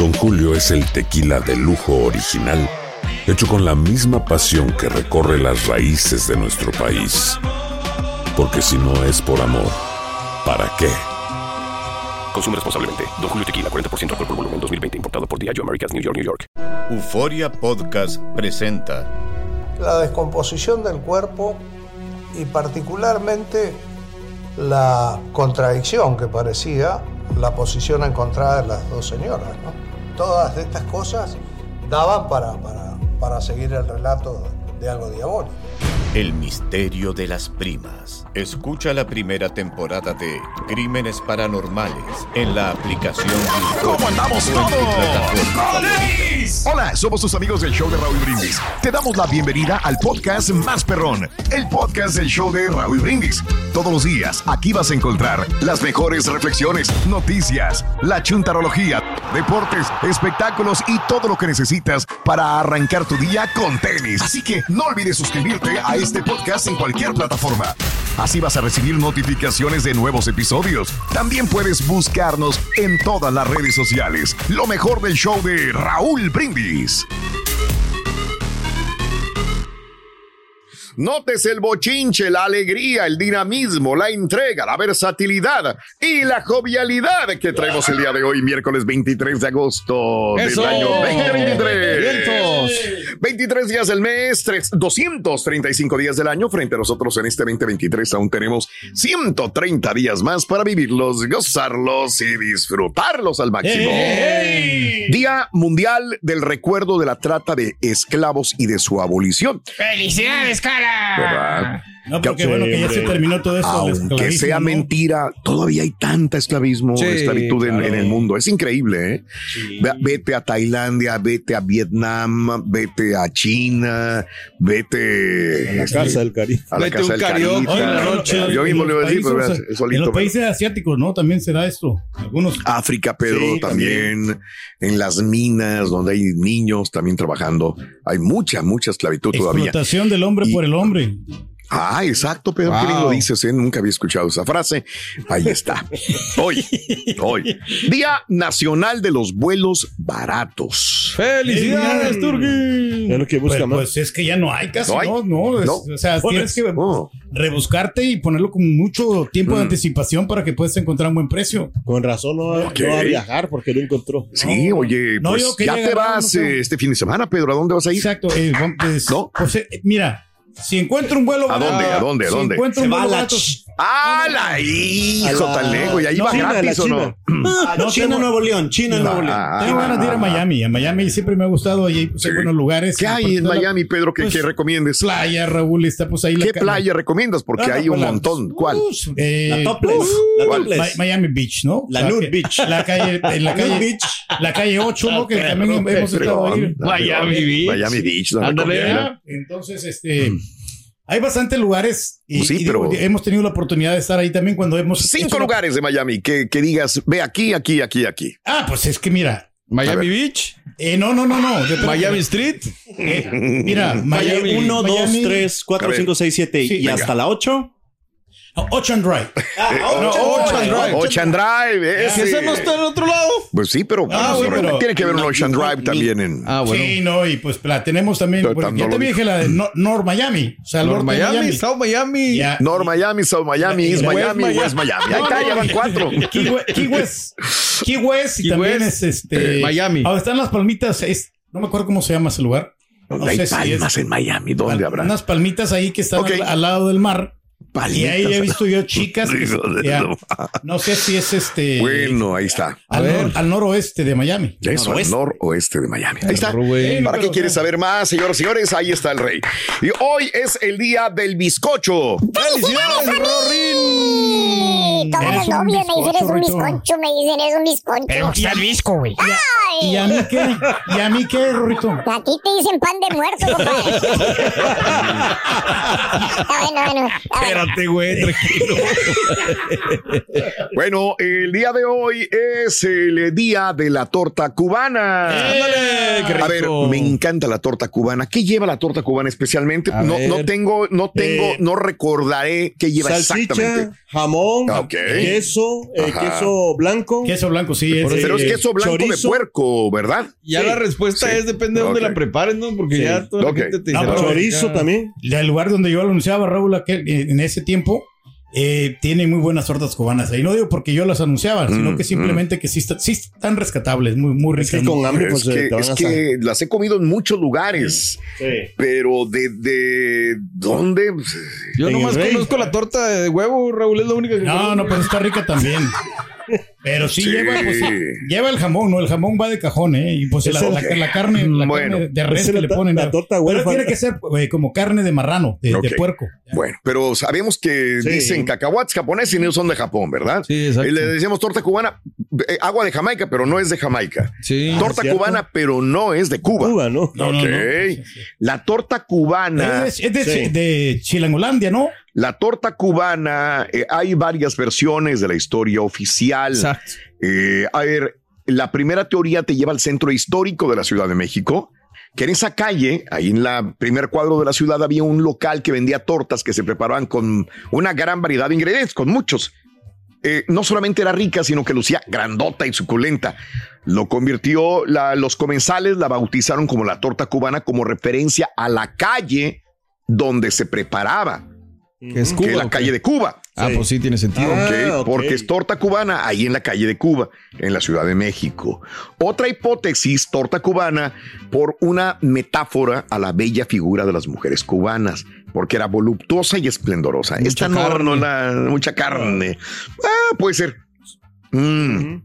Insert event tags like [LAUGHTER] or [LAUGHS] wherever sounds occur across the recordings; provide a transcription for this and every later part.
Don Julio es el tequila de lujo original, hecho con la misma pasión que recorre las raíces de nuestro país. Porque si no es por amor, ¿para qué? Consume responsablemente. Don Julio Tequila, 40% alcohol por volumen, 2020. Importado por Diageo Americas, New York, New York. Euforia Podcast presenta la descomposición del cuerpo y particularmente la contradicción que parecía la posición encontrada de las dos señoras. ¿no? Todas estas cosas daban para, para, para seguir el relato de algo diabólico. El misterio de las primas. Escucha la primera temporada de Crímenes Paranormales en la aplicación ¿Cómo andamos todos? Hola, somos tus amigos del show de Raúl Brindis. Te damos la bienvenida al podcast más perrón, el podcast del show de Raúl Brindis. Todos los días aquí vas a encontrar las mejores reflexiones, noticias, la chuntarología, deportes, espectáculos y todo lo que necesitas para arrancar tu día con tenis. Así que no olvides suscribirte a este podcast en cualquier plataforma. Así vas a recibir notificaciones de nuevos episodios. También puedes buscarnos en todas las redes sociales. Lo mejor del show de Raúl Brindis. Notes el bochinche, la alegría, el dinamismo, la entrega, la versatilidad y la jovialidad que traemos el día de hoy, miércoles 23 de agosto ¡Eso! del año 2023. ¡Vientos! 23 días del mes, tres- 235 días del año. Frente a nosotros en este 2023 aún tenemos 130 días más para vivirlos, gozarlos y disfrutarlos al máximo. Día Mundial del Recuerdo de la Trata de Esclavos y de su abolición. ¡Felicidades, cara! ¿Verdad? No, porque bueno, que ya se terminó todo eso. Aunque sea ¿no? mentira, todavía hay tanta esclavismo, Sí, esclavitud en, claro. en el mundo. Es increíble, ¿eh? Ve- Vete a Tailandia, vete a Vietnam, vete a China, vete A la casa del Caribe. a la Vete casa un del noche, Yo mismo los le voy a decir, pero países, vea, en solito. los países asiáticos, ¿no? También se da esto. Algunos. África, Pedro, Sí, también, en las minas donde hay niños también trabajando. Hay mucha, mucha esclavitud todavía. Explotación del hombre Y- por el hombre. Ah, exacto, Pedro, qué bien Wow. lo dices, ¿eh? Nunca había escuchado esa frase. Ahí está. Hoy, hoy, Día Nacional de los Vuelos Baratos. ¡Felicidades, Turki! Es lo que busca Pues, más. pues es que ya no hay casi, No hay. ¿no? No, es- No. O sea, tienes que Oh, rebuscarte y ponerlo con mucho tiempo de Mm. anticipación para que puedas encontrar un buen precio. Con razón no, va- Ok. no va a viajar porque no encontró. sí, oye, pues ya te vas eh, este fin de semana, Pedro. ¿A dónde vas a ir? Exacto. eh, pues, ¿No? pues, eh, mira, si encuentro un vuelo ¿A dónde? ¿A dónde? ¿A si dónde? encuentro Se un vuelo barato, ¡Ah, la hijo A la- tan lejos! ¿Y ahí No, va China, gratis o no? China. Ah, No, China, tengo- Nuevo León. China, Nuevo León. Ah, Tengo ganas de ir a Miami. A Miami siempre me ha gustado. Ahí pues, hay buenos lugares. ¿Qué hay en Miami, Pedro, que, pues, que recomiendes? Playa, Raúl, está pues ahí la ¿Qué playa recomiendas? Porque No, no, hay un montón. ¿Cuál? Eh, La topless. La topless. Mi- Miami Beach, ¿no? La Nude Beach. La calle, en la calle, Beach. la calle 8, ¿no? Que también hemos estado ahí. Miami Beach. Miami Beach. recomiendo. Entonces, este, hay bastantes lugares y, Pues sí, y digo, pero- hemos tenido la oportunidad de estar ahí también cuando hemos Cinco la- lugares de Miami que, que digas, ve aquí, aquí, aquí, aquí. Ah, pues es que mira, Miami. Beach, eh, no, no, no, no. Miami Street. eh, mira, Miami, 1, 2, Miami- 3, A 4, ver. 5, 6, 7 Sí, y venga. hasta la 8. Ocean Drive. no, Ocean Drive. Ocean Drive, ese. ¿Que ese no está en otro lado? Pues sí, pero, Ah, bueno, pero- tiene que haber un Ocean Drive también en. Ah, bueno. Sí, no, y pues la tenemos también. Bueno, también dijo. dije la de No- North Miami. O sea, North Miami, South Miami. Ya. North Miami, South Miami, East West Miami, Miami. West Miami. Ahí está, ya van cuatro. Key, We- Key West. Key West y Key también West, es este. eh, Miami. Ahora están las palmitas. Es, no me acuerdo cómo se llama ese lugar. No hay sé si palmas en Miami, ¿dónde habrá? Unas palmitas ahí que están al lado del mar. Y ahí he visto yo chicas. que- [LAUGHS] ya, no sé si es este. Bueno, ahí está. al, nor- al noroeste de Miami. Eso, al noroeste de Miami. Ahí está. Rubén. ¿Para qué quieres saber más, señoras y señores? Ahí está el rey. Y hoy es el día del bizcocho. ¡Felicidades, Todos los novios me dicen es un bizcocho, me dicen es un bizcocho. Pero está el visco, güey. ¿Y a mí qué? ¿Y a mí qué, Rorrito? A ti te dicen pan de muerto, compadre. [LAUGHS] Bueno, bueno. Espérate, güey, tranquilo. Bueno, el día de hoy es el día de la torta cubana. Ándale, qué A ver, me encanta la torta cubana. ¿Qué lleva la torta cubana especialmente? No, tengo, no tengo, Eh, no recordaré qué lleva Salchicha, exactamente. jamón, Ok. queso, eh, queso blanco. Queso blanco, sí. Es, Pero es eh, queso blanco de puerco, ¿verdad? Ya Sí. la respuesta Sí. es depende de dónde Ok. la preparen, ¿no? Porque Sí. ya toda la Ok. gente te No, dice, Chorizo ya. también. El lugar donde yo lo anunciaba, Raúl, aquel, eh, en ese tiempo, eh, tiene muy buenas tortas cubanas. Y no digo porque yo las anunciaba, sino Mm, que simplemente que sí, está- sí están rescatables, muy, muy Es ricas. que con hambre, Es pues eh, que, es a que las he comido en muchos lugares, Sí. pero de, de dónde? Yo En nomás conozco la torta de huevo, Raúl, es la única que No, conozco. no, pero está rica también. [LAUGHS] Pero sí, Sí. Lleva, pues, lleva el jamón, ¿no? El jamón va de cajón, ¿eh? Y pues la, la- la carne, la Bueno. carne de res Esa que le ponen. la ¿no? torta Pero tiene que ser eh, como carne de marrano, de, puerco. Bueno, pero sabemos que Sí. dicen cacahuates japoneses y no son de Japón, ¿verdad? Sí, exacto. Y le decíamos torta cubana, eh, agua de Jamaica, pero no es de Jamaica. Sí. torta cubana, pero no es de Cuba. Cuba, ¿no? No, Ok. no. La torta cubana, Es de, es de, Sí. de Chilangolandia, ¿no? La torta cubana, eh, hay varias versiones de la historia oficial. Exacto. Eh, a ver, la primera teoría te lleva al centro histórico de la Ciudad de México, que en esa calle, ahí en la primer cuadro de la ciudad, había un local que vendía tortas que se preparaban con una gran variedad de ingredientes, con muchos. Eh, no solamente era rica, sino que lucía grandota y suculenta. Lo convirtió, la- los comensales la bautizaron como la torta cubana como referencia a la calle donde se preparaba, Que es que Cuba. es la calle de Cuba. Ah, Sí. pues sí, tiene sentido. Ah, porque es torta cubana ahí en la calle de Cuba, en la Ciudad de México. Otra hipótesis, torta cubana, por una metáfora a la bella figura de las mujeres cubanas, porque era voluptuosa y esplendorosa. Mucha Esta no, carne. no la, mucha carne. Ah, puede ser. Mm.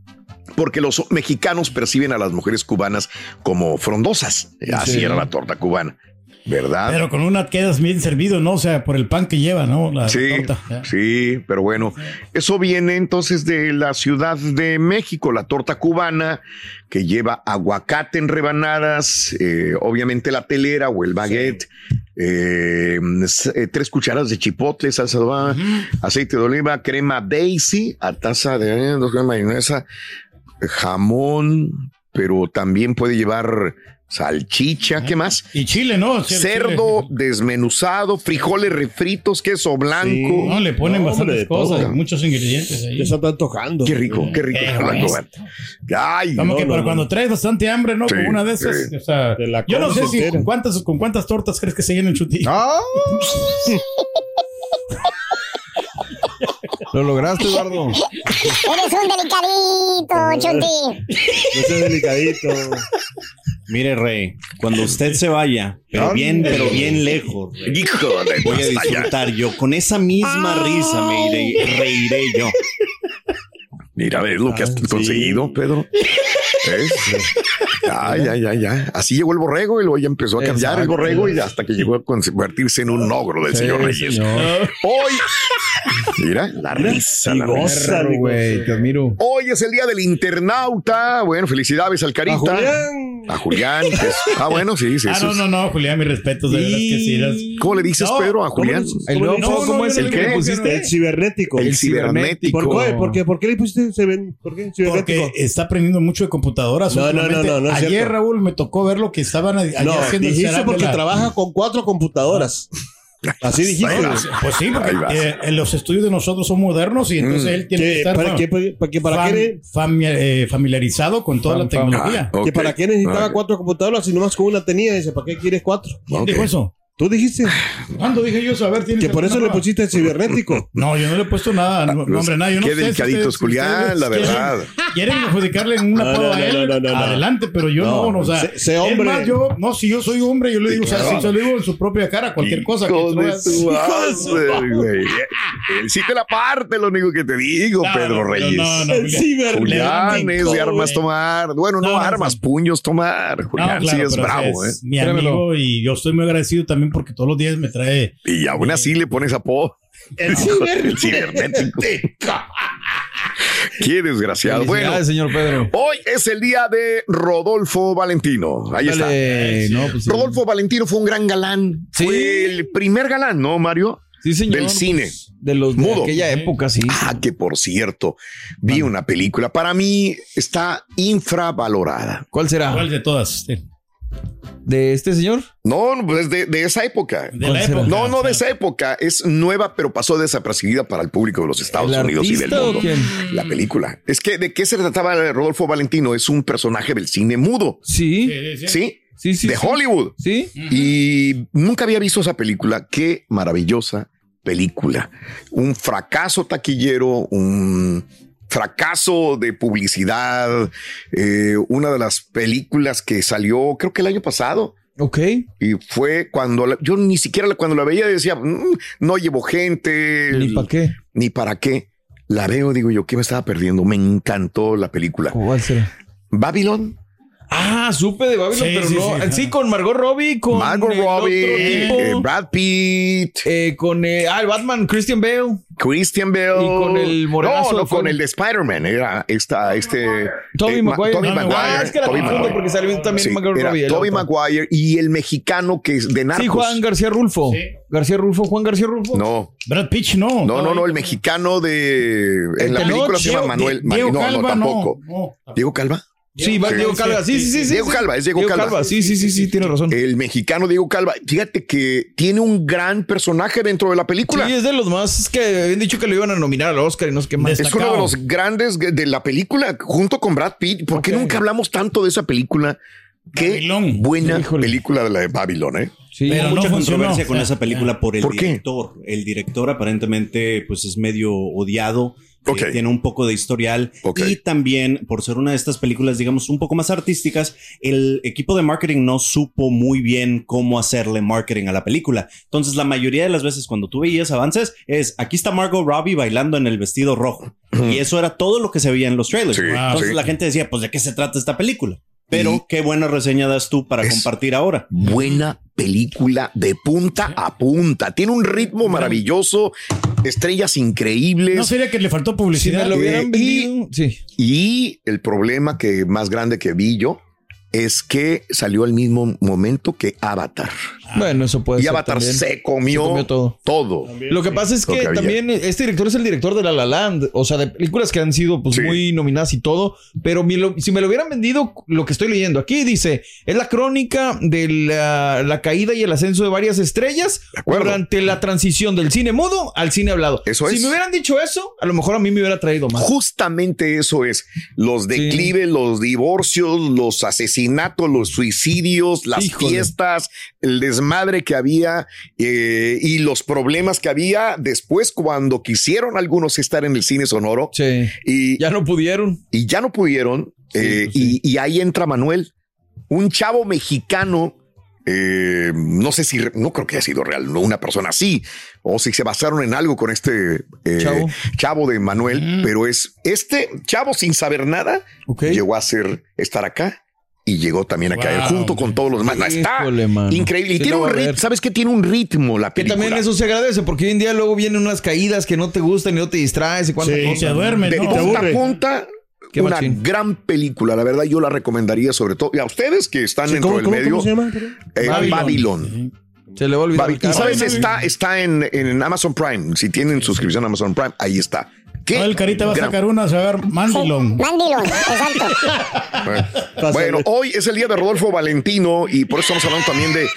Porque los mexicanos perciben a las mujeres cubanas como frondosas. Así Sí. era la torta cubana, ¿verdad? Pero con una quedas bien servido, ¿no? O sea, por el pan que lleva, ¿no? La, Sí, torta. sí, pero bueno, eso viene entonces de la Ciudad de México, la torta cubana que lleva aguacate en rebanadas, eh, obviamente la telera o el baguette, eh, eh, tres cucharadas de chipotle, salsa de oliva, aceite de oliva, crema Daisy, a taza de dos gramos de mayonesa, jamón, pero también puede llevar salchicha, ¿qué más? Y chile, ¿no? Sí, Cerdo chile. desmenuzado, frijoles refritos, queso blanco. No, le ponen No, bastantes cosas, todo. muchos ingredientes ahí. Ya se están tocando. Qué rico, qué rico. Qué está. Ay, Como no, que no, para cuando traes bastante hambre, ¿no? Sí, Como una de esas. sí. O sea, Te la yo no sé si con cuántas, con cuántas tortas crees que se llena el chuti. ¡Ah! Lo lograste, Eduardo. Eres un delicadito, Chunti. No seas delicadito. Mire, Rey, cuando usted se vaya, pero bien, pero bien lejos, Rey, hijo de voy a disfrutar yo. Con esa misma risa me iré, reiré yo. Mira, ves lo que has conseguido, Pedro. ¿Ves? Ya, ya, ya, ya. Así llegó el borrego y luego ya empezó a cambiar el borrego y hasta que llegó a convertirse en un ogro del Sí, señor Reyes. señor. Hoy, mira, la risa, la risa. güey, te admiro. Hoy es el día del internauta. Bueno, felicidades al Carita. A Julián. A Julián. es- ah, bueno, sí, sí. ah, no, no, no, Julián, mis respetos, de verdad que sí. eras- ¿Cómo le dices, No, Pedro, a ¿cómo Julián? El nuevo No, juego, no, ¿cómo no, es el pusiste? El cibernético. El cibernético. ¿Por qué? ¿Por qué? ¿Por qué le pusiste ciber- ¿Por qué? cibernético? Porque está aprendiendo mucho de computadoras. No, no, no, no, Ayer, cierto. Raúl, me tocó ver lo que estaban a- ayer No, haciendo dijiste porque la- trabaja con cuatro computadoras. [LAUGHS] Así dijiste. Vas. Pues sí, porque eh, en los estudios de nosotros son modernos y entonces Mm. él tiene que estar ¿Para qué? ¿Para qué? ¿Para fam- qué? fami- eh, familiarizado con toda la Fam- tecnología. Ah, ok. ¿Que ¿Para qué necesitaba cuatro computadoras si nomás con una tenía? Dice, ¿para qué quieres cuatro? ¿Quién ok. dijo eso? Tú dijiste ¿Cuándo dije yo eso? A ver, ¿tienes que por eso alguna le prueba? pusiste cibernético. No, yo no le he puesto nada. No, no, hombre, nada. Yo no Qué sé delicaditos, ustedes- Julián, ustedes la verdad. Quieren adjudicarle un apodo no, a él. no, no, no. Adelante, pero yo No, no. o sea, sé- sé es hombre. más, yo, no, si yo soy hombre, yo le digo, o sea, claro. si se lo digo en su propia cara, cualquier cosa. que tú güey. Él sí te la parte, lo único que te digo, No, Pedro Reyes. no, no, El Julián. Julián es de armas tomar. Bueno, no, armas, puños tomar. Julián sí es bravo, ¿eh? Mi amigo y yo estoy muy agradecido también porque todos los días me trae. Y aún así le pones apodo. El [LAUGHS] El cibernético. Qué desgraciado. Bueno, señor Pedro. hoy es el día de Rodolfo Valentino. Ahí está. No, pues sí. Rodolfo Valentino fue un gran galán. Sí. Fue el primer galán, ¿no, Mario? Sí, señor. del cine. Pues, De los de Mudo. aquella época, sí. Ah, que por cierto, vi una película. Para mí está infravalorada. ¿Cuál será? ¿Cuál de todas? Sí. ¿De este señor? No, no, pues de, de esa época. De la época. No, no de esa época. Es nueva, pero pasó desapercibida para el público de los Estados ¿El Unidos y del mundo. quién? La película. Es que, ¿de qué se trataba Rodolfo Valentino? Es un personaje del cine mudo. Sí. Sí, sí, sí. ¿Sí? Sí, sí. de sí. Hollywood. Sí. Y nunca había visto esa película. Qué maravillosa película. Un fracaso taquillero, un fracaso de publicidad, eh, una de las películas que salió, creo que el año pasado. Ok. Y fue cuando la- yo ni siquiera cuando la veía decía, "Mm, no llevo gente. ¿Ni para qué? Ni para qué. La veo, digo yo, ¿qué me estaba perdiendo? Me encantó la película. ¿Cuál será? Babylon. Ah, supe de Babylon, Sí, pero sí, no. sí. Sí, con Margot Robbie, con. Margot el otro Robbie, tipo, eh, Brad Pitt, eh, con eh, ah, el Batman, Christian Bale. Christian Bale. Y con el morenazo No, no, con el de Spider-Man. Era esta, este. Toby eh, Ma- Maguire. Tobey No, no, Maguire. Ah, es que la Tobey confundo porque salió también Sí, Margot era Robbie. el Tobey. Maguire y el mexicano que es de Narcos. Sí, Juan García Rulfo. Sí. García Rulfo, Juan García Rulfo. No, Brad Pitch, no. no, no, no, el mexicano de. En la Tenoch, película se llama Diego- Manuel. Ma- Diego no, no, tampoco. no. ¿Diego Calva? Sí, va Diego Calva. Sí, sí, sí. sí, Diego. Calva, es Diego Calva. Sí, sí, sí, sí, tiene razón. El mexicano Diego Calva. Fíjate que tiene un gran personaje dentro de la película. Sí, es de los más. Es que habían dicho que lo iban a nominar al Oscar y no sé qué más. Es uno de los grandes de la película, junto con Brad Pitt. ¿Por qué nunca hablamos tanto de esa película? Qué Babylon. buena Híjole. película de la de Babylon, ¿eh? Sí, no mucha funcionó. controversia con Ah, esa película por el ¿Por qué? director. El director aparentemente pues es medio odiado. eh, Ok. tiene un poco de historial Ok. y también por ser una de estas películas digamos un poco más artísticas el equipo de marketing no supo muy bien cómo hacerle marketing a la película entonces la mayoría de las veces cuando tú veías avances es aquí está Margot Robbie bailando en el vestido rojo y eso era todo lo que se veía en los trailers Sí, entonces sí. la gente decía pues de qué se trata esta película pero Y- qué buena reseña das tú para compartir ahora Buena película de punta a punta. Tiene un ritmo maravilloso, estrellas increíbles. No sería que le faltó Si publicidad. me lo hubieran Eh, vendido. Sí. Y el problema que más grande que vi yo es que salió al mismo momento que Avatar. Bueno, eso puede y ser. Avatar también. se comió, Se comió todo. todo. Lo que pasa es que, también este director es el director de La La Land, o sea, de películas que han sido pues Sí. muy nominadas y todo, pero mi- lo- si me lo hubieran vendido, lo que estoy leyendo aquí dice, es la crónica de la, la caída y el ascenso de varias estrellas De durante la transición del cine mudo al cine hablado. Eso si es. me hubieran dicho eso, a lo mejor a mí me hubiera traído más. Justamente eso es. Los declives, los divorcios, los asesinatos, los suicidios, las Híjole. fiestas, el desmadre que había eh, y los problemas que había después cuando quisieron algunos estar en el cine sonoro Sí. y Ya no pudieron. y ya no pudieron. eh, pues sí. y, y ahí entra Manuel, un chavo mexicano. eh, no sé si, no creo que haya sido real, no una persona así, o si se basaron en algo con este eh, Chavo. chavo. de Manuel, pero es este chavo sin saber nada, llegó a ser estar acá y llegó también a Wow, caer junto con todos los demás. No, está Híjole, increíble. Y Sí tiene un ritmo. ¿sabes qué? Tiene un ritmo la Que película. también eso se agradece, porque hoy en día luego vienen unas caídas que no te gustan y no te distraes y cuántas Sí, cosas. se duermen, de ¿no? punta a aburre. punta, Qué una machín. gran película. La verdad, yo la recomendaría sobre todo. Y a ustedes que están Sí, dentro ¿Cómo, del cómo, medio, cómo se llama? eh, Babylon. Babylon. Se le va a olvidar. Y sabes, está, está en, en Amazon Prime. Si tienen suscripción a Amazon Prime, ahí está. Qué el carita va a sacar una, se va a ver Mandilón. [LAUGHS] Mandilón, exacto. Bueno, hoy es el día de Rodolfo Valentino y por eso estamos hablando también de,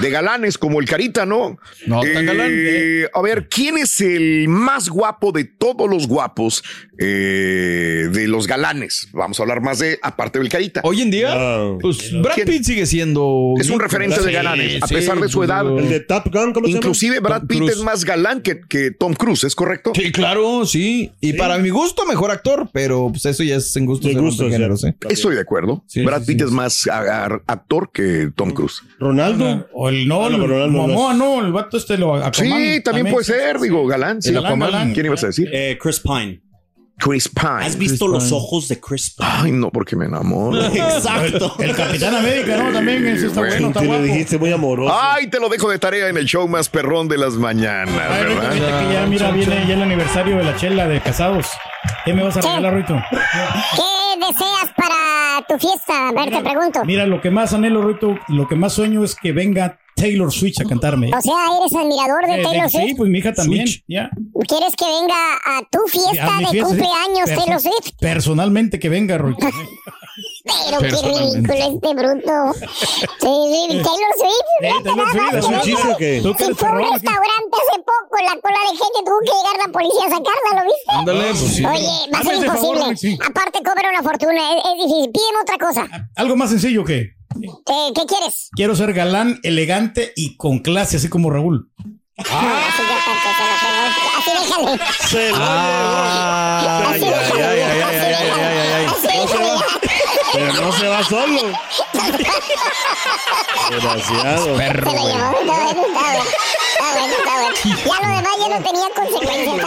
de galanes como el Carita, ¿no? No, tan galán, Eh, A ver, ¿quién es el más guapo de todos los guapos eh, de los galanes? Vamos a hablar más de, aparte del Carita. Hoy en día, pues Brad ¿Quién? Pitt sigue siendo. Es un referente de Sí, galanes, a sí, pesar de su pues, edad. El de Top Gun, ¿cómo se llama? Inclusive Brad Tom Pitt es más galán que, que Tom Cruise, ¿es correcto? Sí, claro, sí. Y para mi gusto, mejor actor, pero pues eso ya es en gustos De romper géneros. ¿eh? Estoy de acuerdo. Sí, Brad sí, Pitt sí, es sí. más a- a- actor que Tom Cruise. Ronaldo. O el no, Ah, el Ronaldo Momoa, no, el vato este lo Aquaman, Sí, también puede ser, digo, galán. sí. El Aquaman. ¿Quién ibas a decir? Eh, Chris Pine. Chris Pine. ¿Has visto los ojos de Chris Pine? Ay, no, porque me enamoro. [LAUGHS] Exacto. El Capitán América, ¿no? También ese está bueno, está Te lo guapo. dijiste muy amoroso. Ay, te lo dejo de tarea en el show más perrón de las mañanas, Ay, Rito, ¿verdad? fíjate que ya, mira, viene ya el aniversario de la chela de casados. ¿Qué me vas a regalar, Rito? ¿Qué deseas para tu fiesta? A ver, te pregunto. Mira, lo que más anhelo, Rito, lo que más sueño es que venga Taylor Swift a cantarme. O sea, eres admirador de Eh, de- Taylor sí, Swift. pues mi hija también. Ya. ¿Quieres que venga a tu fiesta A de fiesta, sí. cumpleaños Perso- Taylor Swift? Personalmente que venga, Rito. [LAUGHS] Pero qué ridículo este bruto. Sí, sí, Taylor Swift. Sí, fíjate Taylor Swift, ¿es un chiste que Si fue a un restaurante hace poco, la cola de gente tuvo que llegar la policía a sacarla, ¿lo viste? Ándale, pues sí. Oye, va a ser ese favor, imposible. Alexi. Aparte cobra una fortuna, es, es difícil. Pídeme otra cosa. Algo más sencillo que Eh, ¿Qué quieres? quiero ser galán, elegante y con clase, así como Raúl. Se lo fregó. Así déjale. Se lo Ah, ay, ay, ay, ay. Así déjale. Pero no se va solo. Desgraciado. Se lo llevó. Está bueno, está bueno. Está bueno, está bueno. Ya lo demás ya no tenía consecuencias.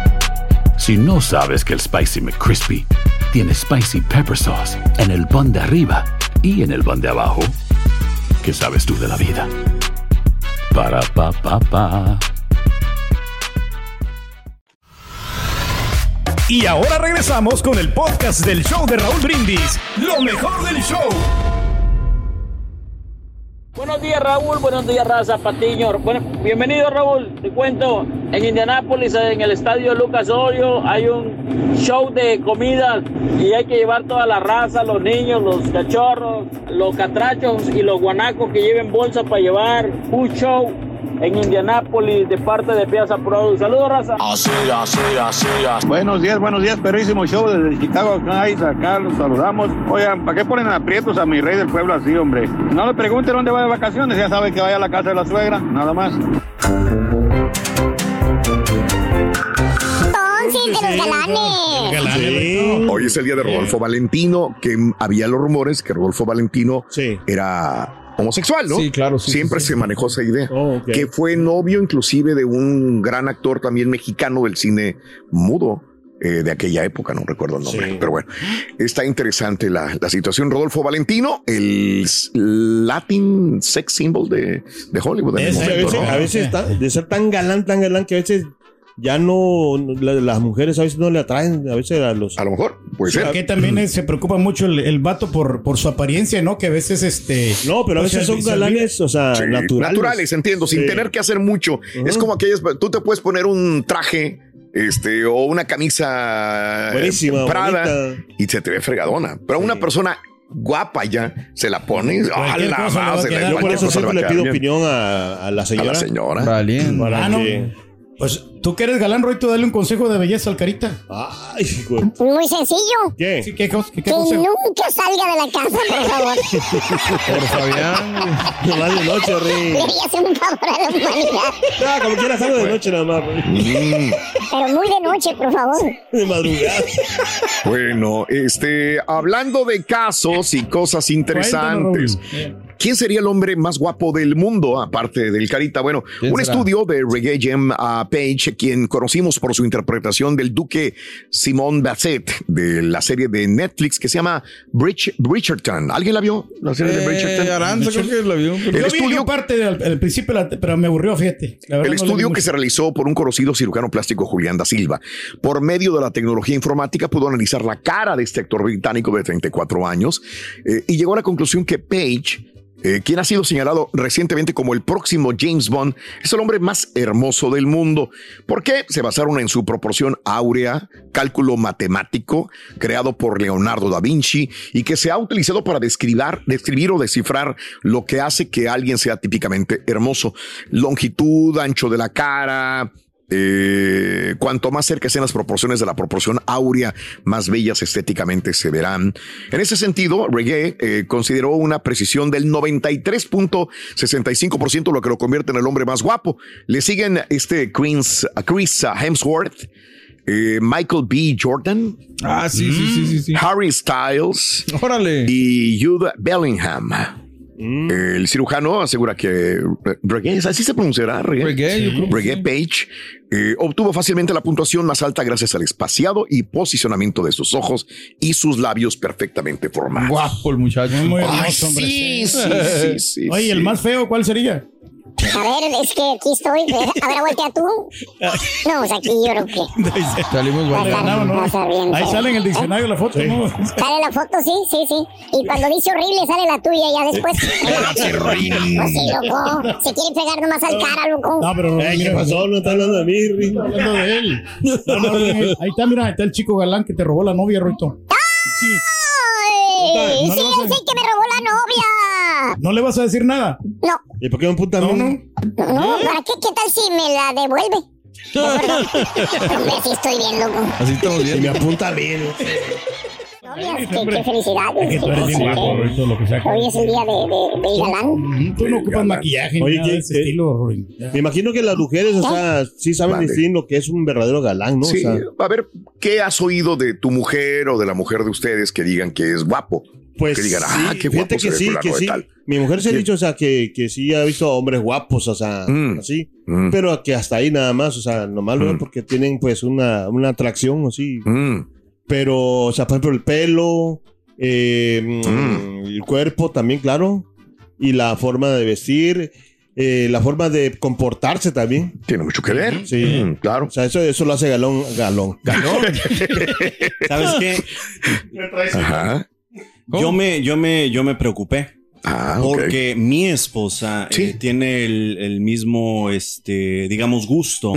Si no sabes que el Spicy McCrispy tiene Spicy Pepper Sauce en el pan de arriba y en el pan de abajo, ¿qué sabes tú de la vida? Para, pa, pa, pa. Y ahora regresamos con el podcast del show de Raúl Brindis. Lo mejor del show. Buenos días Raúl, buenos días Raza Patiño. Bueno, bienvenido Raúl, te cuento, en Indianápolis, en el estadio Lucas Orio, hay un show de comida y hay que llevar toda la raza, los niños, los cachorros, los catrachos y los guanacos que lleven bolsa para llevar. Un show en Indianápolis de parte de Piazza Produce. Saludos Raza. Así, así, así, así. Buenos días, buenos días, perrísimo show desde Chicago, Guys, acá los saludamos. Oigan, ¿para qué ponen aprietos a mi rey del pueblo así, hombre? No le pregunten dónde va de vacaciones, ya sabe que vaya a la casa de la suegra, nada más. Entonces, de los galanes. Hoy es el día de Rodolfo Valentino, que había los rumores que Rodolfo Valentino era homosexual, ¿no? Sí, claro, sí, Siempre se manejó esa idea. Que fue novio inclusive de un gran actor también mexicano del cine mudo. eh, de aquella época, no recuerdo el nombre, pero bueno, está interesante la, la situación. Rodolfo Valentino, el Latin sex symbol de, de Hollywood. en el Sí, a veces, ¿no? a veces está- de ser tan galán, tan galán que a veces ya no, la- las mujeres a veces no le atraen, a veces a los... A lo mejor, puede Sí, que también es- se preocupa mucho el, el vato por, por su apariencia, ¿no? Que a veces este. No, pero a pues, veces se- son se galanes, o sea, Sí, naturales. naturales, entiendo, sin Sí. tener que hacer mucho. Es como aquellas, tú te puedes poner un traje, este, o una camisa eh, Buenísima, Prada bonita. y se te ve fregadona. Pero a una persona guapa ya se la pones, ¡ah, la va a madre! quedar. Yo por eso siempre le a pido bien. opinión a, a la señora. A la señora. Valiente. Para Ah, no. Pues tú que eres galán, Roito, dale un consejo de belleza al carita. Ay, Muy sencillo. ¿Qué? Sí, ¿qué, qué- qué Que consejo? nunca salga de la casa, por favor. Por Fabián. No más de noche, Rey. Debería hacer un favor a la humanidad. No, como quieras algo de noche nada más. Rey. Mm, Pero muy de noche, por favor. De madrugada. bueno, este, hablando de casos y cosas interesantes. Cuéntanos. ¿Quién sería el hombre más guapo del mundo, aparte del Carita? Bueno, ¿Quién un será? estudio de Reggae Gem uh, Page, quien conocimos por su interpretación del duque Simón Bassett de la serie de Netflix que se llama Bridge, Bridgerton. ¿Alguien la vio? La serie de Bridgerton. Eh, Aranza creo que la vio. El Yo vi estudio- yo parte del al principio, la- pero me aburrió, fíjate. El no vi estudio que se realizó por un conocido cirujano plástico Julián da Silva, por medio de la tecnología informática, pudo analizar la cara de este actor británico de 34 años eh, y llegó a la conclusión que Page, eh, quien ha sido señalado recientemente como el próximo James Bond, es el hombre más hermoso del mundo. ¿Por qué? Se basaron en su proporción áurea, cálculo matemático creado por Leonardo da Vinci y que se ha utilizado para describir, describir o descifrar lo que hace que alguien sea típicamente hermoso. Longitud, ancho de la cara, eh, cuanto más cerca estén las proporciones de la proporción áurea, más bellas estéticamente se verán. En ese sentido, Reggae eh, consideró una precisión del 93.65%, lo que lo convierte en el hombre más guapo. Le siguen este Chris, Chris Hemsworth, eh, Michael B. Jordan. Ah, sí, sí, sí, sí, sí. Harry Styles. Órale. Y Jude Bellingham. El cirujano asegura que eh, Reggae, así se pronunciará, Reggae, Reggae, yo creo que Reggae Page eh, obtuvo fácilmente la puntuación más alta gracias al espaciado y posicionamiento de sus ojos y sus labios perfectamente formados. Guapo el muchacho. Muy Ay, hermoso, hombre. sí, sí, sí, sí, Oye, sí. el más feo, ¿cuál sería? A ver, es que aquí estoy. A ver, voltea tú. No, pues aquí yo creo que. [LAUGHS] Salimos estar- No, no. Ahí feo. sale en el diccionario la foto, ¿no? Sale la foto, sí, sí, sí. Y cuando dice horrible, sale la tuya ya después. Qué horrible. Pues sí, loco. Se quiere pegar nomás al cara, loco. No, pero. Eh, ¿Qué pasó? No está hablando de mí, Rick. Estoy hablando de él. No, no, ahí está, mira, ahí está el chico galán que te robó la novia, Ruito. ¡Ay! No, no ¡Sí, es el que me robó la novia! ¿No le vas a decir nada? No, ¿Y por qué me puta No, no? no. no, ¿para qué? ¿Qué tal si me la devuelve? [LAUGHS] Hombre, sí estoy bien, loco. Así estamos [LAUGHS] Y me bien. apunta bien. Novias, qué, qué felicidades. Es que tú eres bien qué- guapo, Ruito, lo que sea. Hoy es el día de, de, de galán. Tú no ocupas maquillaje Oye, nada de ¿qué- ese estilo, Ruin. Me imagino que las mujeres, o sea, sí saben Mande. distinguir lo que es un verdadero galán, ¿no? O Sí, sea, a ver, ¿qué has oído de tu mujer o de la mujer de ustedes que digan que es guapo? Pues que digan, ah, sí, qué guapo que sí, que sí. tal. Mi mujer se ha dicho, o sea, que, que sí ha visto hombres guapos, o sea, Mm. así. Mm. Pero que hasta ahí nada más, o sea, nomás lo ven Mm. porque tienen pues una, una atracción así. Mm, Pero, o sea, por ejemplo, el pelo, eh, mm, el cuerpo también, claro. Y la forma de vestir, eh, la forma de comportarse también. tiene mucho que ver. Sí. Mm, claro. O sea, eso, eso lo hace galón, galón. Galón. [LAUGHS] ¿Sabes qué? Ajá. Yo me, yo me, yo me preocupé. Ah. Porque mi esposa Sí. eh, tiene el, el mismo, este, digamos, gusto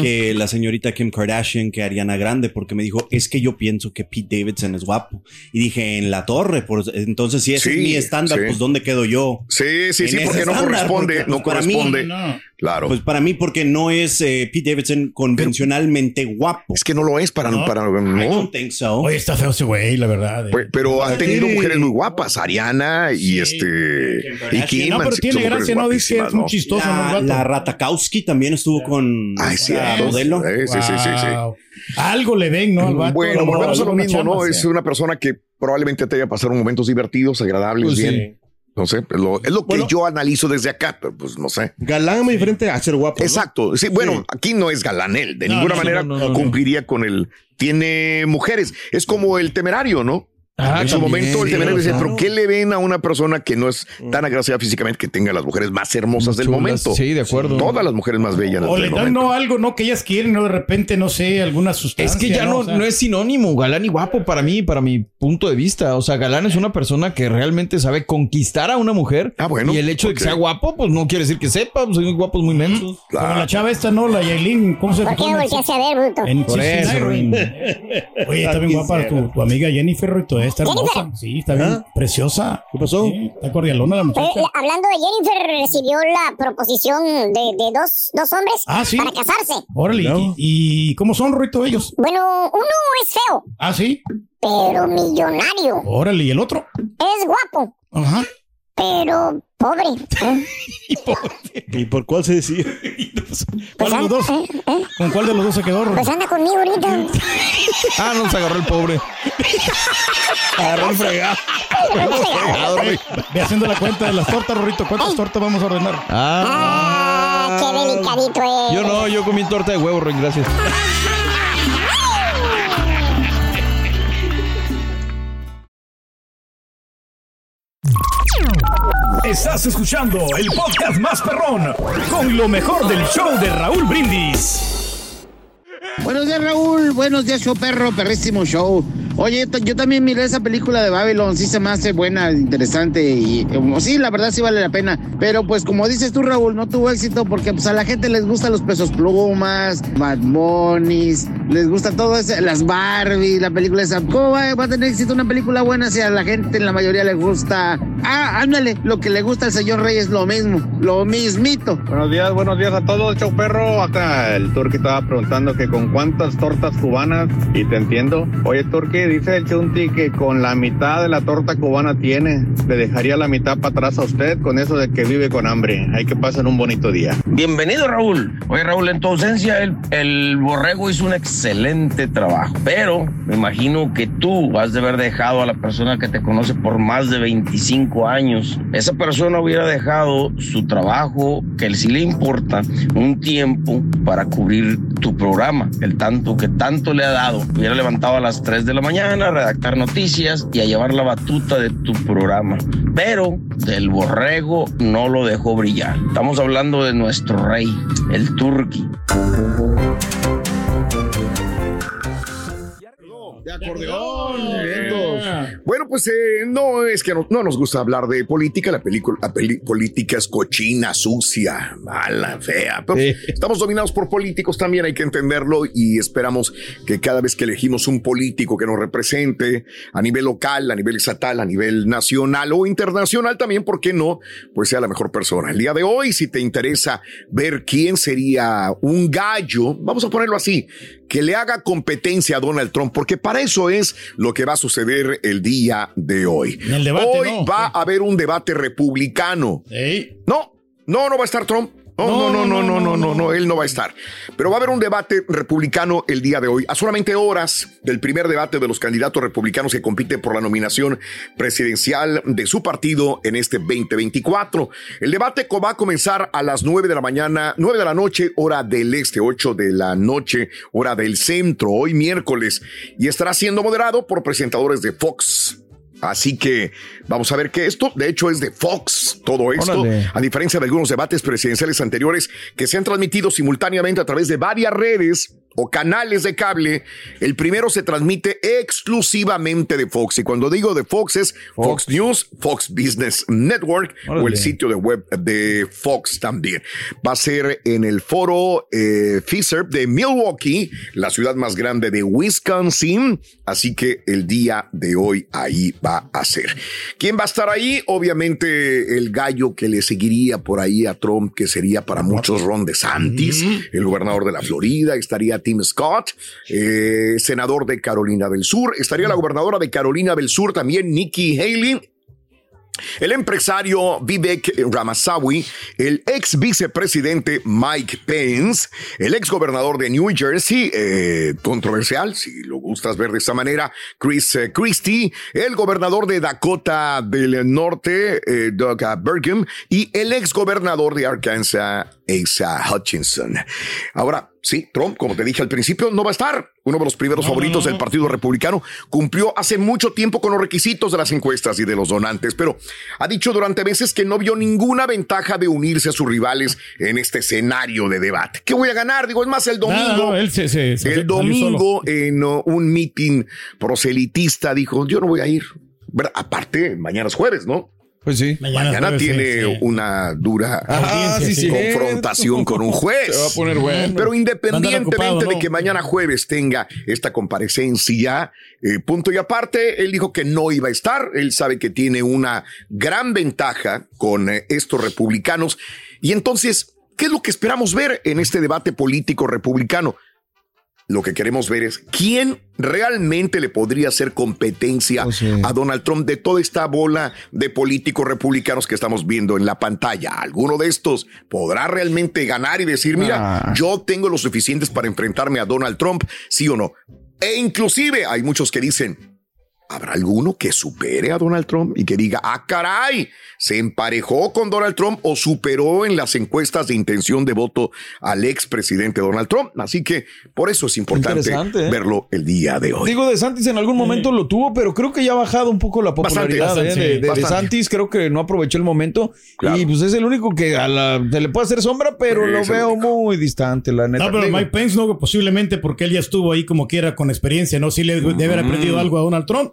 que la señorita Kim Kardashian, que Ariana Grande, porque me dijo, es que yo pienso que Pete Davidson es guapo. Y dije, en la torre, por- entonces si ese Sí, es mi estándar, sí. pues ¿dónde quedo yo? Sí, sí, En sí, porque no estándar, corresponde, porque, no pues, mí- corresponde. No. Claro. Pues para mí, porque no es eh, Pete Davidson convencionalalmente guapo. es que no lo es para, No. para I no. don't think so. Oye, está feo ese güey, la verdad. eh. Pe- Pero han tenido Sí. mujeres muy guapas, Ariana y Sí. este y Kim. no, pero tiene gracia, ¿no? Dice que es ¿no? chistoso, la, la Ratakowski también estuvo con Ay, esa cierto. modelo. Eh, Sí, sí, sí, sí. Algo le ven, ¿no? Al vato, Bueno, volvemos a lo mismo, ¿no? Es sí. una persona que probablemente te haya pasado momentos divertidos, agradables, Pues sí. bien. No sé, es lo, es lo que Bueno. yo analizo desde acá, pero pues no sé. Galán muy diferente a ser guapo. ¿no? Exacto. Sí, bueno, Sí. aquí no es galán él. De No, ninguna no, manera no, no, no, cumpliría con el. Tiene mujeres. Es como el temerario, ¿no? Ah, en su también, momento el temerario dice, pero ¿qué le ven a una persona que no es tan agraciada físicamente que tenga las mujeres más hermosas del Chulas, momento? sí, de acuerdo. Todas las mujeres más bellas O le dan no algo, no que ellas quieren, no de repente, no sé, alguna sustancia. Es que ya no, O sea, no es sinónimo, galán y guapo para mí, para mi punto de vista. O sea, galán es una persona que realmente sabe conquistar a una mujer. Ah, bueno, Y el hecho de que sea guapo, pues no quiere decir que sepa. Pues hay guapos muy mensos. Como Claro. la chava esta, ¿no? La Yailin, ¿cómo se ¿Por qué llama? a ver, bruto? En Por 69, eso, Ruin. Oye, está bien guapa tu, tu amiga Jennifer, Ruito, eh, está hermosa. Sí, está bien ¿Ah? preciosa. ¿Qué pasó? Sí, está cordialona la muchacha. la- hablando de Jennifer, recibió la proposición de, de dos, dos hombres Ah, sí. para casarse. Órale, No. ¿y, y cómo son, Ruito, ellos? Bueno, uno es feo, Ah, sí. pero millonario. Órale, ¿y el otro? Es guapo, Ajá. Pero pobre. ¿eh? [LAUGHS] ¿Y por cuál se decía? [LAUGHS] ¿Cuál de los dos? ¿Con cuál de los dos se quedó? Pues anda conmigo ahorita. [LAUGHS] Ah, no, se agarró el pobre. Agarró el fregado. Ve haciendo la cuenta de las tortas, Rorrito. ¿Cuántas tortas vamos a ordenar? Ah, qué delicadito es. Yo no, yo comí torta de huevo, Roy, gracias. Estás escuchando el podcast más perrón con lo mejor del show de Raúl Brindis. Buenos días, Raúl. Buenos días, show perro, perrísimo show. Oye, yo también miré esa película de Babylon. Sí se me hace buena, interesante y como sí, la verdad sí vale la pena. Pero pues como dices tú, Raúl, no tuvo éxito porque pues a la gente les gustan los pesos plumas, Bad Bunnies, les gusta todo eso, las Barbie, la película esa. ¿Cómo va, va a tener éxito una película buena si a la gente, la mayoría le gusta? Ah, ándale, lo que le gusta al señor Rey es lo mismo, lo mismito. Buenos días, buenos días a todos, show perro. Acá el Turqui estaba preguntando que con cuántas tortas cubanas, y te entiendo. Oye, Turqui, dice el Chunti que con la mitad de la torta cubana tiene, le dejaría la mitad para atrás a usted con eso de que vive con hambre. Hay que pasar un bonito día. Bienvenido, Raúl. Oye, Raúl, en tu ausencia, el, el borrego hizo un excelente trabajo. Pero me imagino que tú has de haber dejado a la persona que te conoce por más de 25 años. Esa persona hubiera dejado su trabajo, que sí le importa, un tiempo para cubrir tu programa, el tanto que tanto le ha dado. Hubiera levantado a las 3 de la mañana a redactar noticias y a llevar la batuta de tu programa. Pero del borrego no lo dejó brillar. Estamos hablando de nuestro rey, el turqui. De acordeón, Bueno, pues eh, no es que no, no nos gusta hablar de política. La, película, la peli- política es cochina, sucia, mala, fea. Pero estamos dominados por políticos también, hay que entenderlo. Y esperamos que cada vez que elegimos un político que nos represente a nivel local, a nivel estatal, a nivel nacional o internacional también, ¿por qué no? Pues sea la mejor persona. El día de hoy, si te interesa ver quién sería un gallo, vamos a ponerlo así, que le haga competencia a Donald Trump, porque para eso es lo que va a suceder el día de hoy. el debate, hoy no. va a haber un debate republicano. No, no, no va a estar Trump. No, no, no, no, no, no, no, no, él no va a estar. Pero va a haber un debate republicano el día de hoy, a solamente horas del primer debate de los candidatos republicanos que compiten por la nominación presidencial de su partido en este 2024. El debate va a comenzar a las 9 de la mañana, 9 de la noche, hora del este, 8 de la noche, hora del centro, hoy miércoles, y estará siendo moderado por presentadores de Fox. Así que vamos a ver que esto, de hecho, es de Fox, todo esto, Órale. a diferencia de algunos debates presidenciales anteriores que se han transmitido simultáneamente a través de varias redes o canales de cable, el primero se transmite exclusivamente de Fox. Y cuando digo de Fox es Fox, News, Fox Business Network o el Órale. sitio de web de Fox también. Va a ser en el foro eh, Fisher de Milwaukee, la ciudad más grande de Wisconsin. Así que el día de hoy ahí va a ser. ¿Quién va a estar ahí? Obviamente el gallo que le seguiría por ahí a Trump, que sería para muchos Ron DeSantis, el gobernador de la Florida, estaría Tim Scott, eh, senador de Carolina del Sur, estaría la gobernadora de Carolina del Sur también, Nikki Haley, el empresario Vivek Ramaswamy, el ex vicepresidente Mike Pence, el ex gobernador de New Jersey, eh, controversial, si lo gustas ver de esta manera, Chris eh, Christie, el gobernador de Dakota del Norte, eh, Doug Burgum, y el ex gobernador de Arkansas, Asa Hutchinson. Ahora, sí, Trump, como te dije al principio, no va a estar. Uno de los primeros favoritos del Partido Republicano cumplió hace mucho tiempo con los requisitos de las encuestas y de los donantes, pero ha dicho durante meses que no vio ninguna ventaja de unirse a sus rivales en este escenario de debate. ¿Qué voy a ganar? Digo, es más, el domingo. Nada, no, él se- se- se- el domingo, en un meeting proselitista, dijo: Yo no voy a ir. Aparte, mañana es jueves, ¿no? Pues sí. Mañana, jueves, tiene sí, sí. una dura Ah, sí, sí. confrontación con un juez. Se va a poner bueno. Pero independientemente ocupado, de ¿no? que mañana jueves tenga esta comparecencia, eh, punto y aparte, él dijo que no iba a estar. Él sabe que tiene una gran ventaja con eh, estos republicanos. Y entonces, ¿qué es lo que esperamos ver en este debate político republicano? Lo que queremos ver es quién realmente le podría hacer competencia a Donald Trump de toda esta bola de políticos republicanos que estamos viendo en la pantalla. ¿Alguno de estos podrá realmente ganar y decir, mira, Ah. yo tengo lo suficientes para enfrentarme a Donald Trump, sí o no? E inclusive hay muchos que dicen, ¿Habrá alguno que supere a Donald Trump y que diga, ah, caray, se emparejó con Donald Trump o superó en las encuestas de intención de voto al expresidente Donald Trump? Así que por eso es importante ¿eh? verlo el día de hoy. Digo, De Santis en algún momento lo tuvo, pero creo que ya ha bajado un poco la popularidad bastante, ¿eh? de, sí, de-. Santis. Creo que no aprovechó el momento. Y pues es el único que a la- se le puede hacer sombra, pero lo veo muy distante, la neta. No, pero Mike Pence no, posiblemente porque él ya estuvo ahí como quiera con experiencia, ¿no? Sí le debe haber aprendido algo a Donald Trump.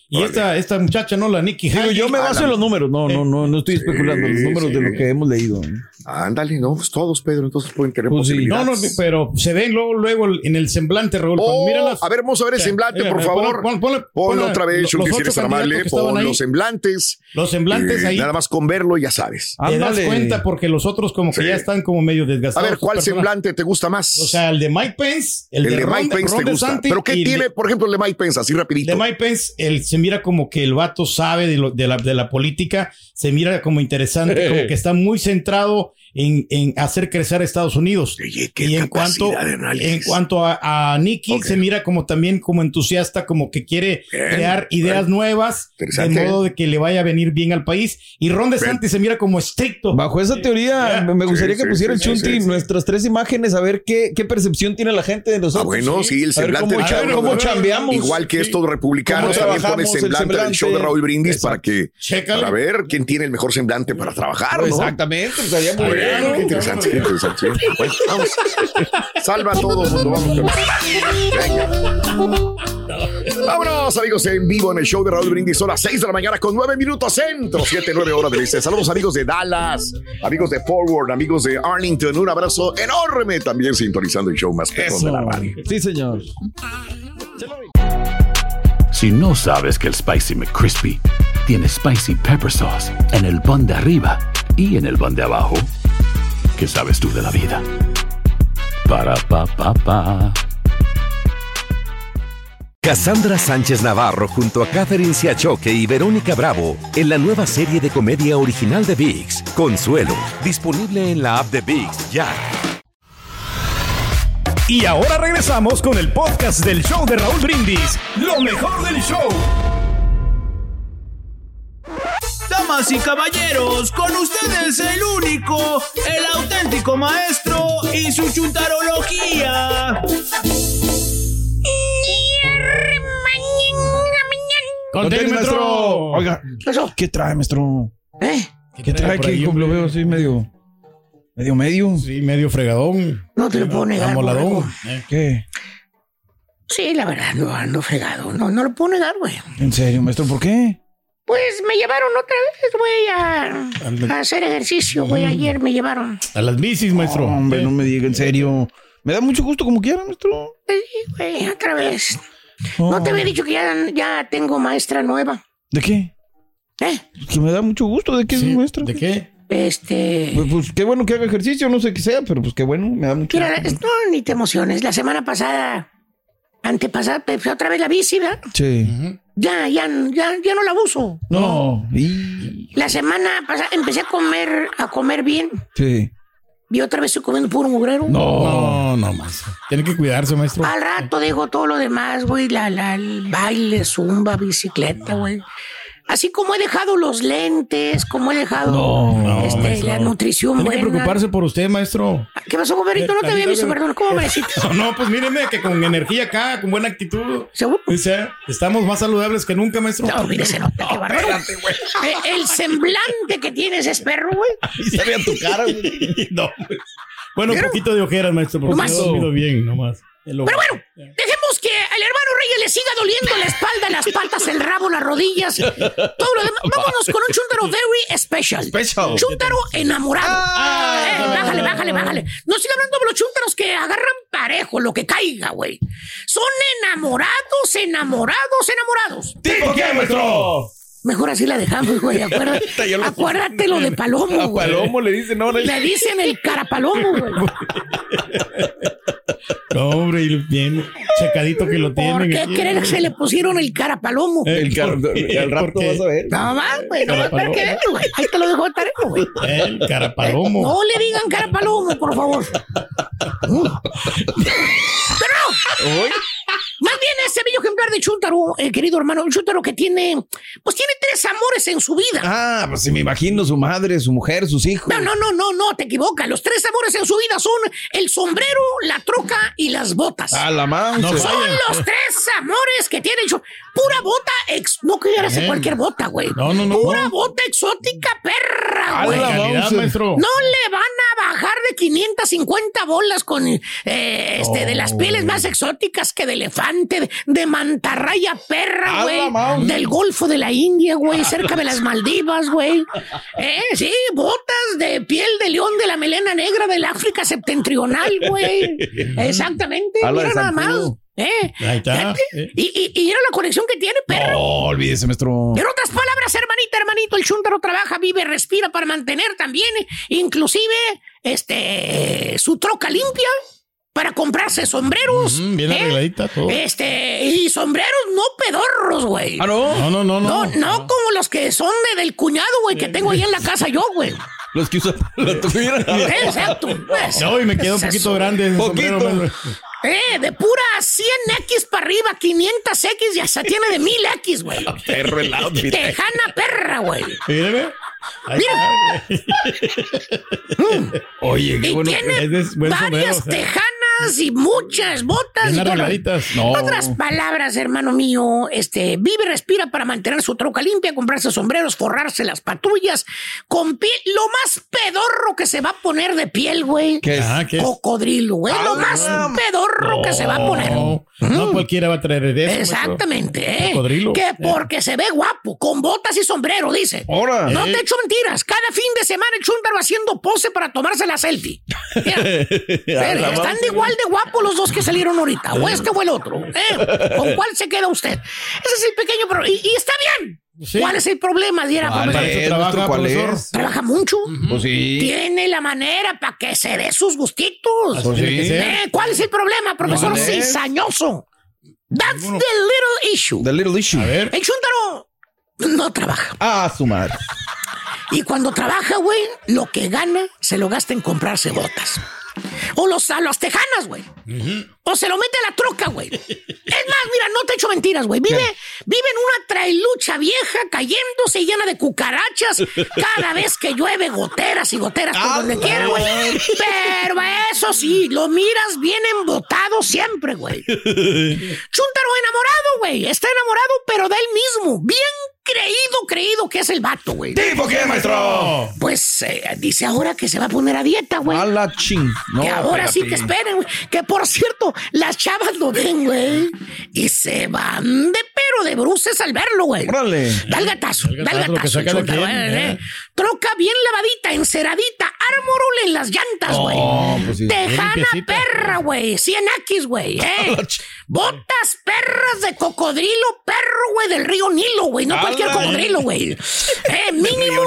Y esta, esta muchacha, ¿no? La Nikki digo, yo me baso en los números, no, no, no, no estoy especulando, los números de lo que hemos leído. Ándale, no, pues todos, Pedro, entonces pueden tener Pues sí. No, no, pero se ven luego, luego en el semblante, Raúl. Oh, míralas- a ver, vamos a ver el semblante, por favor. pon- Ponlo otra vez, los si ocho eres tan amable. Pon los semblantes. Los semblantes Eh, ahí. Nada más con verlo, ya sabes. Te das cuenta porque los otros como que ya están como medio A desgastados. ver, ¿cuál semblante te gusta más? O sea, el de Mike Pence, el, el de, Mike Pence te gusta. ¿Pero qué el tiene, por ejemplo, el de Mike Pence? Así rapidito. De Mike Pence, él se mira como que el vato sabe de, lo- de la, de la política, se mira como interesante, como [LAUGHS] que está muy centrado en, en hacer crecer a Estados Unidos. y en cuanto, en cuanto a, a Nicky, se mira como también como entusiasta, como que quiere Bien, crear ideas bien. nuevas, de modo de que le vaya a venir bien al país. Y Ron DeSantis se mira como estricto. Bajo esa teoría, me- me gustaría Sí, que pusiera sí, el Chunti sí, sí. nuestras tres imágenes, a ver qué, qué percepción tiene la gente de nosotros. Ah, bueno, sí, el semblante cómo, de cómo chambeamos. Igual que estos republicanos, ¿Cómo también pone trabajamos el semblante, del semblante? show de Raúl Brindis para que Chécale. para ver quién tiene el mejor semblante para trabajar, ¿no? Exactamente, pues, estaría muy Bueno, qué interesante, qué interesante. Bueno, vamos. Salva a todo mundo, vamos. Venga. Vámonos, amigos, en vivo en el show de Raúl Brindis. Son las 6 de la mañana con 9 minutos centro, 7, 9 horas del este. Saludos, amigos de Dallas, amigos de Forward, amigos de Arlington. Un abrazo enorme también sintonizando el show más perrón de la radio. Sí, señor. Si no sabes que el Spicy McCrispy tiene Spicy Pepper Sauce en el pan de arriba y en el pan de abajo, ¿qué sabes tú de la vida? Para, pa, pa, pa. Cassandra Sánchez Navarro junto a Catherine Siachoque y Verónica Bravo en la nueva serie de comedia original de VIX, Consuelo, disponible en la app de VIX ya. Y ahora regresamos con el podcast del show de Raúl Brindis. Lo mejor del show. Damas y caballeros, con ustedes el único, el auténtico maestro y su chuntarología. Contén, maestro. Oiga, ¿qué trae, maestro? ¿Eh? ¿Qué trae? Que hombre? lo veo así medio. Medio, medio. Sí, medio fregadón. No te lo puedo negar, Amoladón. borrego. ¿Qué? Sí, la verdad, no ando fregado. No, no lo puedo negar, güey. En serio, maestro, ¿por qué? Pues me llevaron otra vez, güey, a, a hacer ejercicio, güey. Ayer me llevaron. A las bicis, maestro. hombre, no me diga, en serio. Me da mucho gusto como quiera, maestro. Sí, güey, otra vez. No te había dicho que ya, ya tengo maestra nueva. ¿De qué? ¿Eh? Que me da mucho gusto. ¿De qué es maestro? ¿De qué? Este. Pues, pues, qué bueno que haga ejercicio, no sé qué sea, pero pues qué bueno, me da mucho Mira, gusto. no, ni te emociones. La semana pasada, antepasada, pues, otra vez la bici, ¿verdad? Sí. Ya, ya, ya, ya no la uso. No. Y... La semana pasada empecé a comer, a comer bien. Sí. Y otra vez estoy comiendo puro mugrero. No, no más. Tiene que cuidarse, maestro. Al rato dejo todo lo demás, güey. La, la, el baile, zumba, bicicleta, güey. Así como he dejado los lentes, como he dejado No, este, maestro. la nutrición Tiene que buena. preocuparse por usted, maestro. ¿Qué pasó, goberito? No te había visto, perdón. ¿Cómo me decís? No, [LAUGHS] no, pues míreme que con energía acá, con buena actitud. ¿Seguro? Sea, estamos más saludables que nunca, maestro. No, nota, qué bárbaro. Eh, El semblante que tienes es perro, güey. Y se vea tu cara, güey. [LAUGHS] No, güey. Bueno, un poquito de ojeras, maestro, porque no he dormido bien, nomás. Pero bueno, dejemos que al hermano Reyes le siga doliendo la espalda, las patas, el rabo, las rodillas, todo lo demás. Vámonos con un chuntaro very special. Special. Chúntaro enamorado. Ah. Eh, bájale, bájale, bájale. No estoy hablando de los chúntaros que agarran parejo, lo que caiga, güey. Son enamorados, enamorados, enamorados. ¿Tipo qué, maestro? Mejor así la dejamos, güey. [LAUGHS] Acuérdate, lo- acuérdate lo de [LAUGHS] Palomo, A güey. Palomo le dice, no, no. Le dicen el carapalomo, güey. [LAUGHS] No, hombre, y bien checadito que lo tienen. ¿Por qué creen que se le pusieron el cara palomo? El cara- ¿Por qué? al rato ¿Por qué? vas a ver. No más, güey. No, que palomo. veas, güey. Ahí te lo dejo de tarea, güey. El carapalomo. No le digan cara palomo, por favor. Pero no. Bien ese bello ejemplar de Chuntaro, eh, querido hermano, un Chuntaro que tiene, pues tiene tres amores en su vida. Ah, pues sí, me imagino su madre, su mujer, sus hijos. No, no, no, no, no, te equivocas. Los tres amores en su vida son el sombrero, la troca y las botas. A la mouse. son vaya. los tres amores que tiene Chu- Pura bota ex... No quieras Eh. cualquier bota, güey. No, no, no, Pura no. bota exótica perra, A güey. la calidad, maestro. No le van a bajar de 550 bolas con eh, este, de las pieles más exóticas que de elefante, de, de mantarraya perra, A güey. Del Golfo de la India, güey, cerca de las Maldivas, güey. Eh, sí, botas de piel de león de la melena negra del África septentrional, güey. [LAUGHS] Exactamente, A la de mira nada más. Eh, Ahí está. fíjate. Y, y, y era la conexión que tiene, perro. No, olvídese, maestro. En otras palabras, hermanita, hermanito, el chúntaro trabaja, vive, respira para mantener también, inclusive, este, su troca limpia para comprarse sombreros. Mm, bien ¿eh? arregladita todo. Este, y sombreros no pedorros, güey. Ah, no. No, no, no, No, no. no como los que son de, del cuñado, güey, que tengo ahí en la casa yo, güey. Los que usan [LAUGHS] la tuviera. [LAUGHS] Exacto. No, y me quedó un poquito eso. grande. Poquito. sombrero. Eh, de pura 100X para arriba, 500X y hasta tiene de 1000X, güey. [LAUGHS] Perro el outfit. Tejana perra, güey. Míreme. Ahí Mira. está. Oye, qué Y bueno. tiene es sombrero, varias tejanas y muchas botas. Bien arregladitas. No. Otras palabras, hermano mío, este, vive y respira para mantener su troca limpia, comprarse sombreros, forrarse las patrullas, con piel, lo más pedorro que se va a poner de piel, güey. ¿Qué es? Ah, ¿qué es? Cocodrilo, güey. lo más pedorro que se va a poner. No, no cualquiera va a traer de eso. Exactamente, ¿eh? Cocodrilo. Que porque se ve guapo, con botas y sombrero, dice. Ahora. No Eh. te echo mentiras. Cada fin de semana el chúntaro haciendo pose para tomarse la selfie. Mira, [LAUGHS] Pero están de igual de guapos los dos que salieron ahorita, o este o el otro. ¿eh? ¿Con cuál se queda usted? Ese es el pequeño problema. Y, y está bien. Sí. ¿Cuál es el problema, Diera, ¿Cuál profesor? Para eso es, trabaja, maestro? ¿Cuál profesor. es? Trabaja mucho. Pues sí. Tiene la manera para que se dé sus gustitos. Sí. ser. Eh, ¿Cuál es el problema, profesor cizañoso? That's the little issue. The little issue. A ver. El chúntaro no trabaja. Ah, su madre. Y cuando trabaja, güey, lo que gana se lo gasta en comprarse botas. O los, a las tejanas, güey. O se lo mete a la troca, güey. Es más, mira, no te echo mentiras, güey. Vive, vive en una trailucha vieja cayéndose llena de cucarachas cada [LAUGHS] vez que llueve goteras y goteras por donde quiera, güey. Pero eso sí, lo miras bien embotado siempre, güey. [LAUGHS] Chuntaro enamorado, güey. Está enamorado, pero de él mismo. Bien creído, creído que es el vato, güey. ¿Tipo qué, maestro? Pues eh, dice ahora que se va a poner a dieta, güey. A la ching. No, que ahora sí que esperen, güey. Que por cierto, las chavas lo ven, güey. Y se van de pero de bruces al verlo, güey. Órale. Da el gatazo, da el gatazo, eh, eh. Troca bien lavadita, enceradita, armorol en las llantas, güey. Oh, pues sí. Tejana perra, güey. 100X, güey. [LAUGHS] eh. Botas perras de cocodrilo perro, güey, del río Nilo, güey. No cualquier cocodrilo, güey. [LAUGHS] Eh, mínimo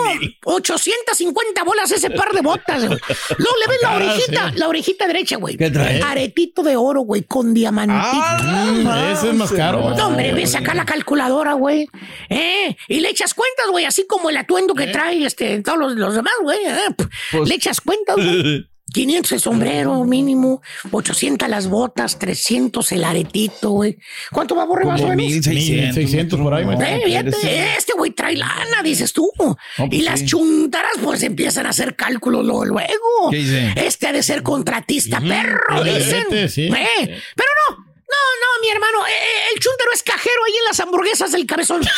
850 bolas ese par de botas, güey. Luego le ves la orejita, sí. la orejita derecha, güey. ¿Qué trae? Aretito de oro, güey, con diamantito. Ah, Ese es más caro. No, hombre, ve sacar la calculadora, güey. Eh, y le echas cuentas, güey, así como el atuendo que trae este, todos los, los demás, güey. eh, Pues- le echas cuentas, güey. [LAUGHS] 500 el sombrero mínimo, 800 las botas, 300 el aretito, güey. ¿Cuánto va a borrar más o menos? 1600. 1600 por ahí, No. Eh, fíjate, este güey trae lana, dices tú. pues y las sí. chuntaras, pues empiezan a hacer cálculos luego. luego. ¿Qué dice? Este ha de ser contratista, perro, el dicen. brete, sí. Eh, pero no, no, no, mi hermano. eh, el chuntaro es cajero ahí en las hamburguesas del cabezón. [LAUGHS]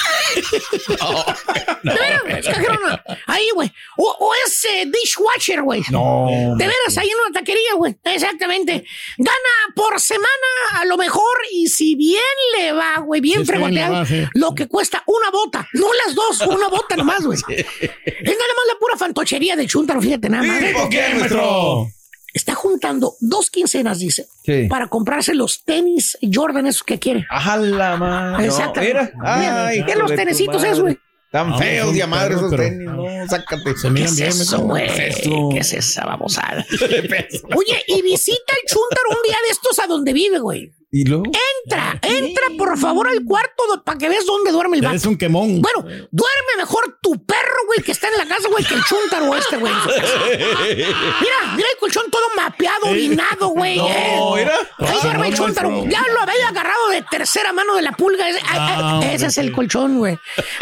De veras, es cajero, no. Ahí, güey. O, o es eh, dishwasher, güey. No. De veras, ahí en una taquería, güey. Exactamente. Gana por semana, a lo mejor, y si bien le va, güey, bien Sí, fregoteado, sí. lo que cuesta una bota, no las dos, una bota [LAUGHS] nomás, güey. Es nada más la pura fantochería de Chuntaro, fíjate nada más. ¿Tipo qué, maestro? Está juntando dos quincenas, dice, Sí. para comprarse los tenis Jordan esos que quiere. Ajá, la madre. Exactamente. Mira. Ay, Mira, los madre. esos, güey. Tan feos y madre esos pero- tenis, no, sácate. Se ¿Qué miran bien, eso, güey? ¿Qué es eso? ¿Qué es esa babosada? [LAUGHS] Oye, y visita el chúntaro un día de estos a donde vive, güey. ¿Y luego? Entra, entra por favor al cuarto para que veas dónde duerme el vato. Eres un quemón. Bueno, duerme mejor tu perro, güey, que está en la casa, güey, que el chúntaro este, güey. Mira, mira el colchón todo mapeado, orinado, güey. No, eh. mira. Ahí Ah, duerme el no, chúntaro. Ya lo había agarrado de tercera mano de la pulga. Ese, ay, Ah, ese es el colchón, güey.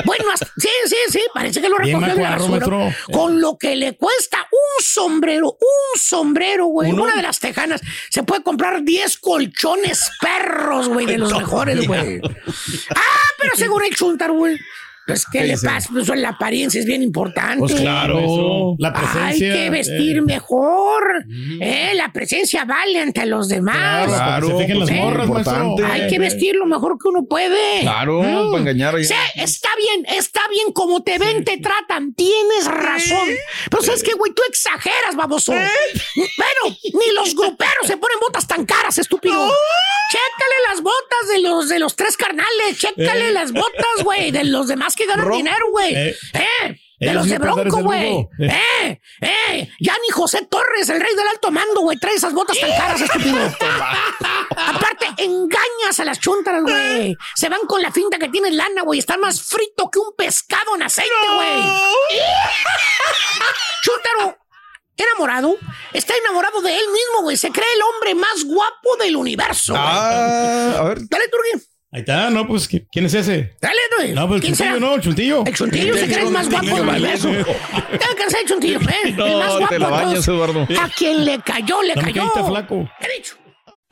Bueno, hasta- sí, sí, sí, parece que lo recogió de la basura. Con lo que le cuesta un sombrero, un sombrero, güey. Una de las tejanas. Se puede comprar 10 colchones perros, güey, de los mejores, güey. Ah, pero según el chuntar, güey. Pues, ¿qué, ¿Qué le dice? pasa? Pues la apariencia es bien importante. Pues claro, la Hay presencia. que vestir eh. mejor. Eh, la presencia vale ante los demás. Claro, que se fijen las pues, morras, importante. Hay que vestir lo mejor que uno puede. Claro, para engañar ahí. Sí, está bien, está bien como te ven, te tratan, tienes razón. Pero sabes que, güey, tú exageras, baboso. Bueno, ni los gruperos se ponen botas tan caras, estúpido. Chécale las botas de los de los tres carnales, chécale Eh. las botas, güey, de los demás que ganan Ro- dinero, güey. Eh. Eh. De los de Bronco, güey. lujo. Eh, eh. Ya ni José Torres, el rey del alto mando, güey, trae esas botas tan caras, estúpido. [LAUGHS] Aparte, engañas a las chuntaras, güey. Se van con la finta que tienes lana, güey. Están más frito que un pescado en aceite, güey. [LAUGHS] Chuntaro, enamorado, está enamorado de él mismo, güey. Se cree el hombre más guapo del universo. Ah, a ver. Dale, Turgi. Ahí está, no, pues, ¿qui- ¿quién es ese? Dale, güey. No, pues el ¿Quién chuntillo, será? no, el chuntillo. El chuntillo se cree el más guapo del universo. Ya cansé el chuntillo, ¿eh? el [LAUGHS] más No, guapo te la bañas. Eduardo. A quien le cayó, le No cayó. caíste flaco. He dicho.